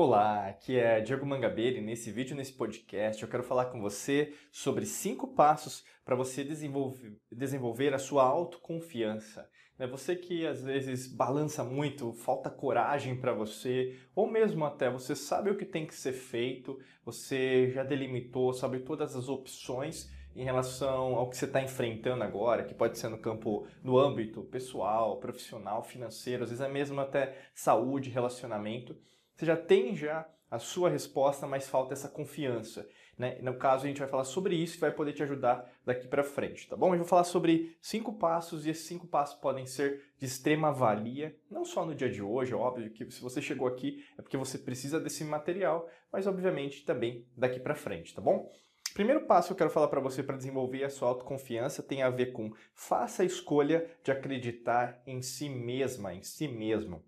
Olá, aqui é Diego Mangabeira e nesse vídeo, nesse podcast, eu quero falar com você sobre cinco passos para você desenvolver, desenvolver a sua autoconfiança. É você que às vezes balança muito, falta coragem para você, ou mesmo até você sabe o que tem que ser feito, você já delimitou, sabe todas as opções em relação ao que você está enfrentando agora, que pode ser no campo, no âmbito pessoal, profissional, financeiro, às vezes é mesmo até saúde, relacionamento. Você já tem já a sua resposta, mas falta essa confiança. Né? No caso, a gente vai falar sobre isso e vai poder te ajudar daqui para frente, tá bom? Eu vou falar sobre cinco passos e esses cinco passos podem ser de extrema valia, não só no dia de hoje, é óbvio que se você chegou aqui é porque você precisa desse material, mas obviamente também daqui para frente, tá bom? Primeiro passo que eu quero falar para você para desenvolver a sua autoconfiança tem a ver com faça a escolha de acreditar em si mesma, em si mesmo.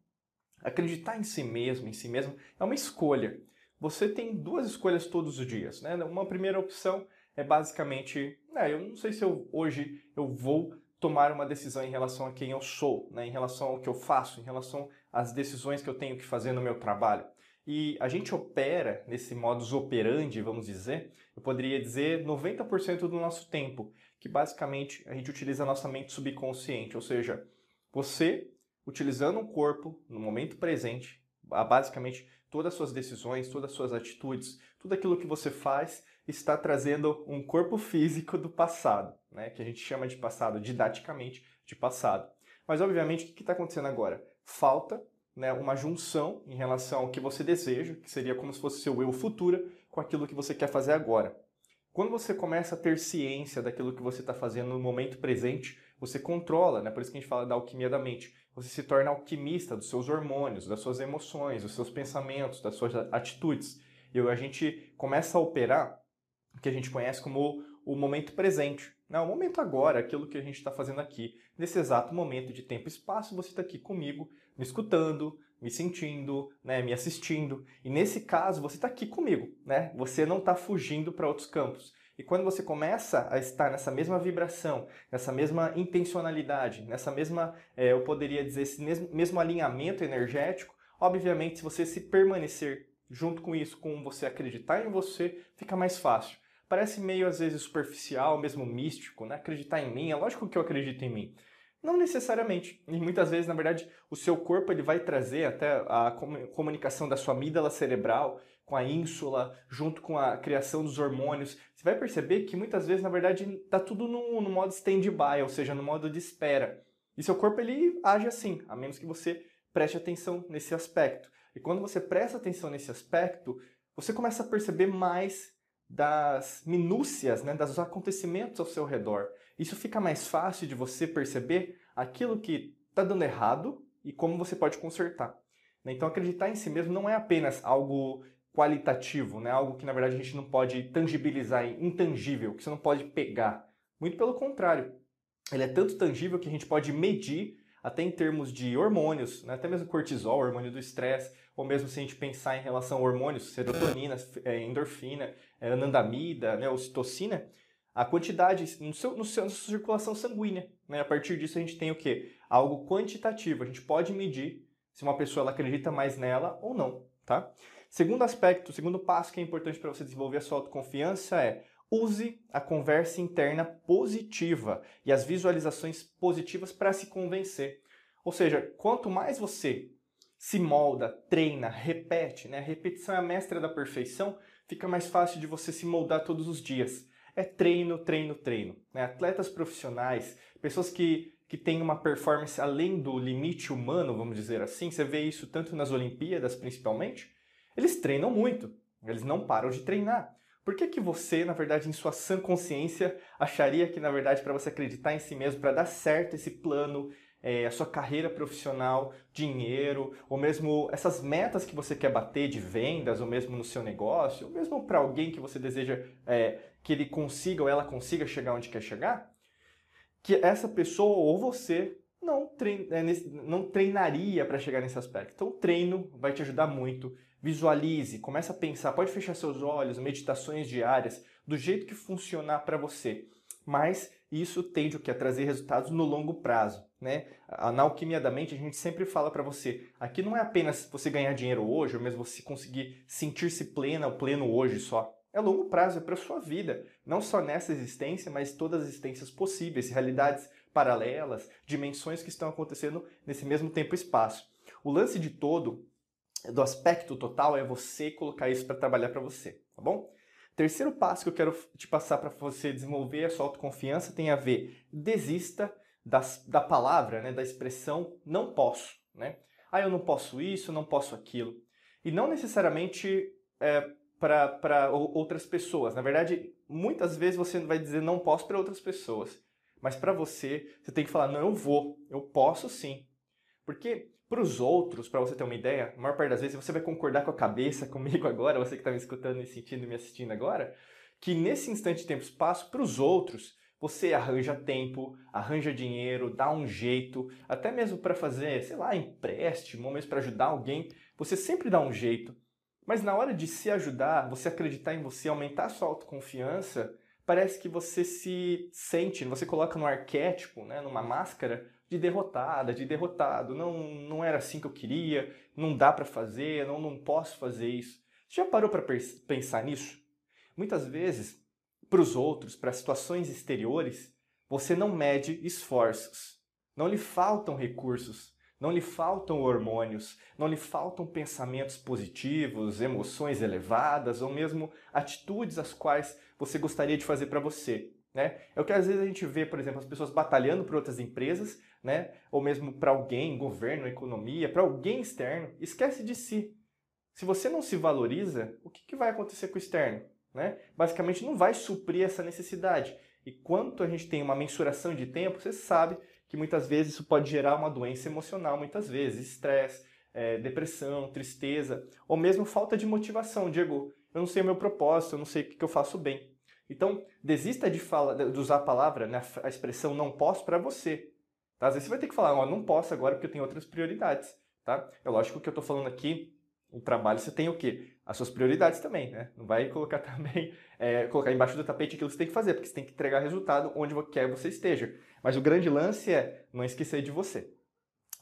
Acreditar em si mesmo, em si mesmo, é uma escolha. Você tem duas escolhas todos os dias. Né? Uma primeira opção é basicamente, né, eu não sei se eu, hoje eu vou tomar uma decisão em relação a quem eu sou, né, em relação ao que eu faço, em relação às decisões que eu tenho que fazer no meu trabalho. E a gente opera nesse modus operandi, vamos dizer, eu poderia dizer 90% do nosso tempo, que basicamente a gente utiliza a nossa mente subconsciente, ou seja, você utilizando o corpo no momento presente, basicamente todas as suas decisões, todas as suas atitudes, tudo aquilo que você faz está trazendo um corpo físico do passado, né? que a gente chama de passado, didaticamente de passado. Mas, obviamente, o que está acontecendo agora? Falta né, uma junção em relação ao que você deseja, que seria como se fosse seu eu futuro, com aquilo que você quer fazer agora. Quando você começa a ter ciência daquilo que você está fazendo no momento presente, você controla, né? por isso que a gente fala da alquimia da mente. Você se torna alquimista dos seus hormônios, das suas emoções, dos seus pensamentos, das suas atitudes. E a gente começa a operar o que a gente conhece como o momento presente. Né? O momento agora, aquilo que a gente está fazendo aqui. Nesse exato momento de tempo e espaço, você está aqui comigo, me escutando, me sentindo, né, me assistindo. E nesse caso, você está aqui comigo. Né? Você não está fugindo para outros campos. E quando você começa a estar nessa mesma vibração, nessa mesma intencionalidade, nessa mesma, é, eu poderia dizer, esse mesmo, mesmo alinhamento energético, obviamente, se você se permanecer junto com isso, com você acreditar em você, fica mais fácil. Parece meio às vezes superficial, mesmo místico, né? Acreditar em mim, é lógico que eu acredito em mim. Não necessariamente. E muitas vezes, na verdade, o seu corpo ele vai trazer até a comunicação da sua amígdala cerebral com a ínsula, junto com a criação dos hormônios. Você vai perceber que muitas vezes, na verdade, está tudo no, no modo stand-by, ou seja, no modo de espera. E seu corpo ele age assim, a menos que você preste atenção nesse aspecto. E quando você presta atenção nesse aspecto, você começa a perceber mais das minúcias, né, dos acontecimentos ao seu redor. Isso fica mais fácil de você perceber aquilo que está dando errado e como você pode consertar. Né? Então, acreditar em si mesmo não é apenas algo qualitativo, né? algo que na verdade a gente não pode tangibilizar, intangível, que você não pode pegar. Muito pelo contrário, ele é tanto tangível que a gente pode medir até em termos de hormônios, né? até mesmo cortisol, hormônio do estresse, ou mesmo se a gente pensar em relação a hormônios, serotonina, é, endorfina, é, anandamida, né, ocitocina, a quantidade no seu, no seu, na sua circulação sanguínea. Né? A partir disso a gente tem o quê? Algo quantitativo. A gente pode medir se uma pessoa ela acredita mais nela ou não. Tá? Segundo aspecto, segundo passo que é importante para você desenvolver a sua autoconfiança é use a conversa interna positiva e as visualizações positivas para se convencer. Ou seja, quanto mais você se molda, treina, repete, né? A repetição é a mestra da perfeição, fica mais fácil de você se moldar todos os dias. É treino, treino, treino. Né? Atletas profissionais, pessoas que, que têm uma performance além do limite humano, vamos dizer assim, você vê isso tanto nas Olimpíadas principalmente, eles treinam muito, eles não param de treinar. Por que, que você, na verdade, em sua sã consciência, acharia que, na verdade, para você acreditar em si mesmo, para dar certo esse plano, é, a sua carreira profissional, dinheiro, ou mesmo essas metas que você quer bater de vendas, ou mesmo no seu negócio, ou mesmo para alguém que você deseja é, que ele consiga ou ela consiga chegar onde quer chegar, que essa pessoa ou você não, trein, é, não treinaria para chegar nesse aspecto. Então, o treino vai te ajudar muito. Visualize, comece a pensar, pode fechar seus olhos, meditações diárias, do jeito que funcionar para você. mas isso tende o que a trazer resultados no longo prazo, né? Na alquimia da mente a gente sempre fala para você, aqui não é apenas você ganhar dinheiro hoje, ou mesmo você conseguir sentir-se plena ou pleno hoje só. É longo prazo, é para sua vida, não só nessa existência, mas todas as existências possíveis, realidades paralelas, dimensões que estão acontecendo nesse mesmo tempo e espaço. O lance de todo, do aspecto total, é você colocar isso para trabalhar para você, tá bom? Terceiro passo que eu quero te passar para você desenvolver a sua autoconfiança tem a ver, desista das, da palavra, né, da expressão não posso. Né? Ah, eu não posso isso, não posso aquilo. E não necessariamente é, para outras pessoas. Na verdade, muitas vezes você vai dizer não posso para outras pessoas. Mas para você, você tem que falar, não, eu vou, eu posso sim. Porque para os outros, para você ter uma ideia, a maior parte das vezes você vai concordar com a cabeça comigo agora, você que está me escutando, me sentindo e me assistindo agora, que nesse instante de tempo e espaço, para os outros, você arranja tempo, arranja dinheiro, dá um jeito, até mesmo para fazer, sei lá, empréstimo, ou mesmo para ajudar alguém, você sempre dá um jeito. Mas na hora de se ajudar, você acreditar em você, aumentar a sua autoconfiança, parece que você se sente, você coloca no arquétipo, né, numa máscara, de derrotada, de derrotado. Não, não era assim que eu queria, não dá para fazer, não, não posso fazer isso. Você já parou para pensar nisso? Muitas vezes, para os outros, para situações exteriores, você não mede esforços. Não lhe faltam recursos, não lhe faltam hormônios, não lhe faltam pensamentos positivos, emoções elevadas ou mesmo atitudes as quais você gostaria de fazer para você. Né? É o que às vezes a gente vê, por exemplo, as pessoas batalhando por outras empresas, né? ou mesmo para alguém, governo, economia, para alguém externo, esquece de si. Se você não se valoriza, o que, que vai acontecer com o externo? Né? Basicamente, não vai suprir essa necessidade. E quanto a gente tem uma mensuração de tempo, você sabe que muitas vezes isso pode gerar uma doença emocional, muitas vezes, estresse, é, depressão, tristeza, ou mesmo falta de motivação. Diego, eu não sei o meu propósito, eu não sei o que eu faço bem. Então, desista de, fala, de usar a palavra, né, a expressão não posso para você. Tá? Às vezes você vai ter que falar, ó, não posso agora porque eu tenho outras prioridades. Tá? É lógico que eu estou falando aqui, o trabalho você tem o quê? As suas prioridades também, né? Não vai colocar também, é, colocar embaixo do tapete aquilo que você tem que fazer, porque você tem que entregar resultado onde quer você esteja. Mas o grande lance é não esquecer de você.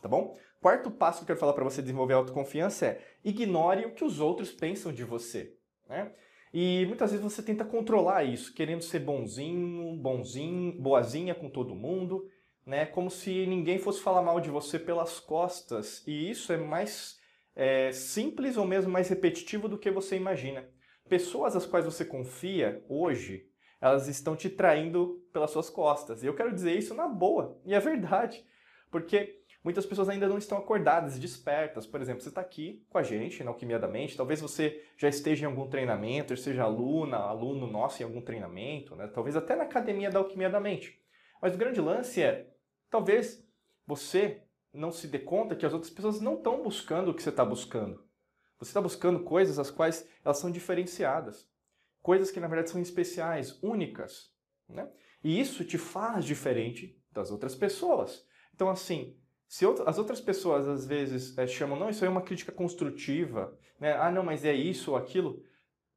Tá bom? Quarto passo que eu quero falar para você desenvolver autoconfiança é ignore o que os outros pensam de você. Né? E muitas vezes você tenta controlar isso, querendo ser bonzinho, bonzinho, boazinha com todo mundo, né? Como se ninguém fosse falar mal de você pelas costas. E isso é mais é, simples ou mesmo mais repetitivo do que você imagina. Pessoas às quais você confia hoje, elas estão te traindo pelas suas costas. E eu quero dizer isso na boa. E é verdade. Porque muitas pessoas ainda não estão acordadas, despertas. Por exemplo, você está aqui com a gente na Alquimia da Mente, talvez você já esteja em algum treinamento, seja aluna, aluno nosso em algum treinamento, né? talvez até na Academia da Alquimia da Mente. Mas o grande lance é, talvez você não se dê conta que as outras pessoas não estão buscando o que você está buscando. Você está buscando coisas as quais elas são diferenciadas. Coisas que na verdade são especiais, únicas. Né? E isso te faz diferente das outras pessoas. Então, assim, se as outras pessoas às vezes é, chamam, não, isso é uma crítica construtiva, né? ah, não, mas é isso ou aquilo.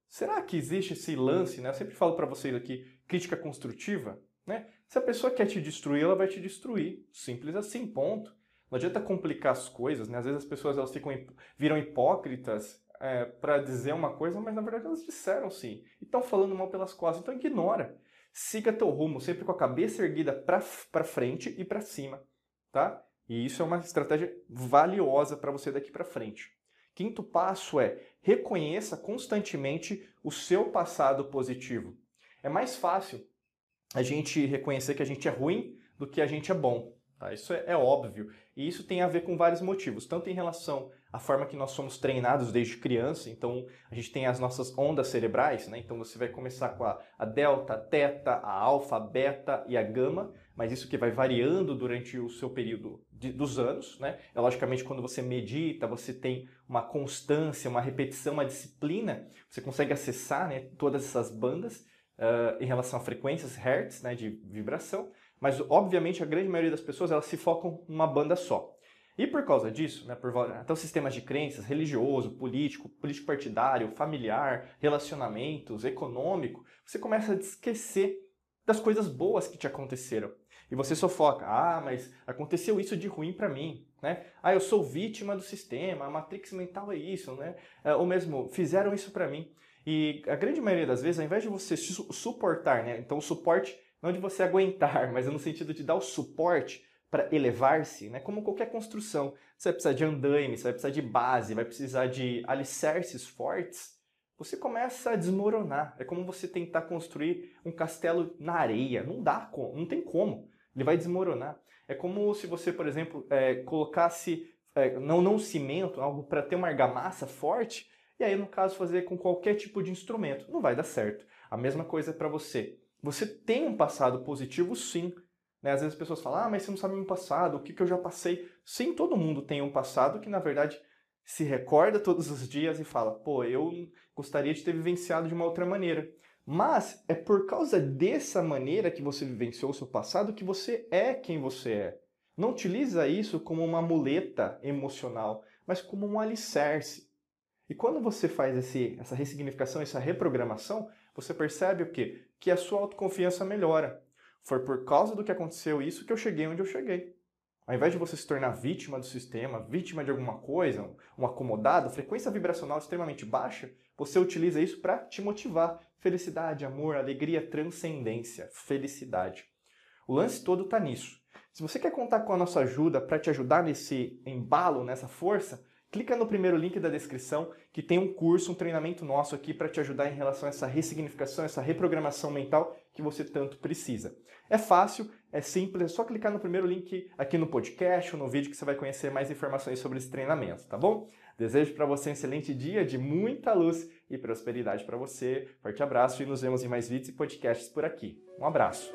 Será que existe esse lance? Né? Eu sempre falo para vocês aqui, crítica construtiva. Né? Se a pessoa quer te destruir, ela vai te destruir. Simples assim, ponto. Não adianta complicar as coisas, né? Às vezes as pessoas elas ficam, viram hipócritas é, para dizer uma coisa, mas na verdade elas disseram sim. E estão falando mal pelas costas, então ignora. Siga teu rumo, sempre com a cabeça erguida para frente e para cima, tá? E isso é uma estratégia valiosa para você daqui para frente. Quinto passo é reconheça constantemente o seu passado positivo. É mais fácil a gente reconhecer que a gente é ruim do que a gente é bom. Tá? Isso é, é, óbvio. E isso tem a ver com vários motivos, tanto em relação à forma que nós somos treinados desde criança, então a gente tem as nossas ondas cerebrais, né? então você vai começar com a, a delta, a teta, a alfa, a beta e a gama, mas isso que vai variando durante o seu período de, dos anos, né? É logicamente quando você medita, você tem uma constância, uma repetição, uma disciplina, você consegue acessar né, todas essas bandas uh, em relação a frequências, hertz, né, de vibração, mas obviamente a grande maioria das pessoas elas se focam numa banda só. E por causa disso, né, por os sistemas de crenças, religioso, político, político partidário, familiar, relacionamentos, econômico, você começa a esquecer das coisas boas que te aconteceram. E você só foca, ah, mas aconteceu isso de ruim para mim, né? Ah, eu sou vítima do sistema, a matrix mental é isso, né? É, ou mesmo, fizeram isso para mim. E a grande maioria das vezes, ao invés de você su suportar, né? Então o suporte não de você aguentar, mas no sentido de dar o suporte para elevar-se, né? Como qualquer construção. Você vai precisar de andaime, você vai precisar de base, vai precisar de alicerces fortes. Você começa a desmoronar. É como você tentar construir um castelo na areia. Não dá, não tem como. Ele vai desmoronar. É como se você, por exemplo, é, colocasse é, não não cimento, algo para ter uma argamassa forte, e aí no caso fazer com qualquer tipo de instrumento, não vai dar certo. A mesma coisa para você. Você tem um passado positivo, sim. Né? Às vezes as pessoas falam, ah, mas você não sabe meu passado, o que, que eu já passei. Sim, todo mundo tem um passado que, na verdade, se recorda todos os dias e fala, pô, eu gostaria de ter vivenciado de uma outra maneira. Mas é por causa dessa maneira que você vivenciou o seu passado que você é quem você é. Não utiliza isso como uma muleta emocional, mas como um alicerce. E quando você faz esse, essa ressignificação, essa reprogramação, você percebe o quê? Que a sua autoconfiança melhora. Foi por causa do que aconteceu isso que eu cheguei onde eu cheguei. Ao invés de você se tornar vítima do sistema, vítima de alguma coisa, um acomodado, frequência vibracional extremamente baixa, você utiliza isso para te motivar. Felicidade, amor, alegria, transcendência, felicidade. O lance todo está nisso. Se você quer contar com a nossa ajuda para te ajudar nesse embalo, nessa força, clica no primeiro link da descrição que tem um curso, um treinamento nosso aqui para te ajudar em relação a essa ressignificação, essa reprogramação mental que você tanto precisa. É fácil, é simples, é só clicar no primeiro link aqui no podcast ou no vídeo que você vai conhecer mais informações sobre esse treinamento, tá bom? Desejo para você um excelente dia de muita luz e prosperidade para você. Forte abraço e nos vemos em mais vídeos e podcasts por aqui. Um abraço.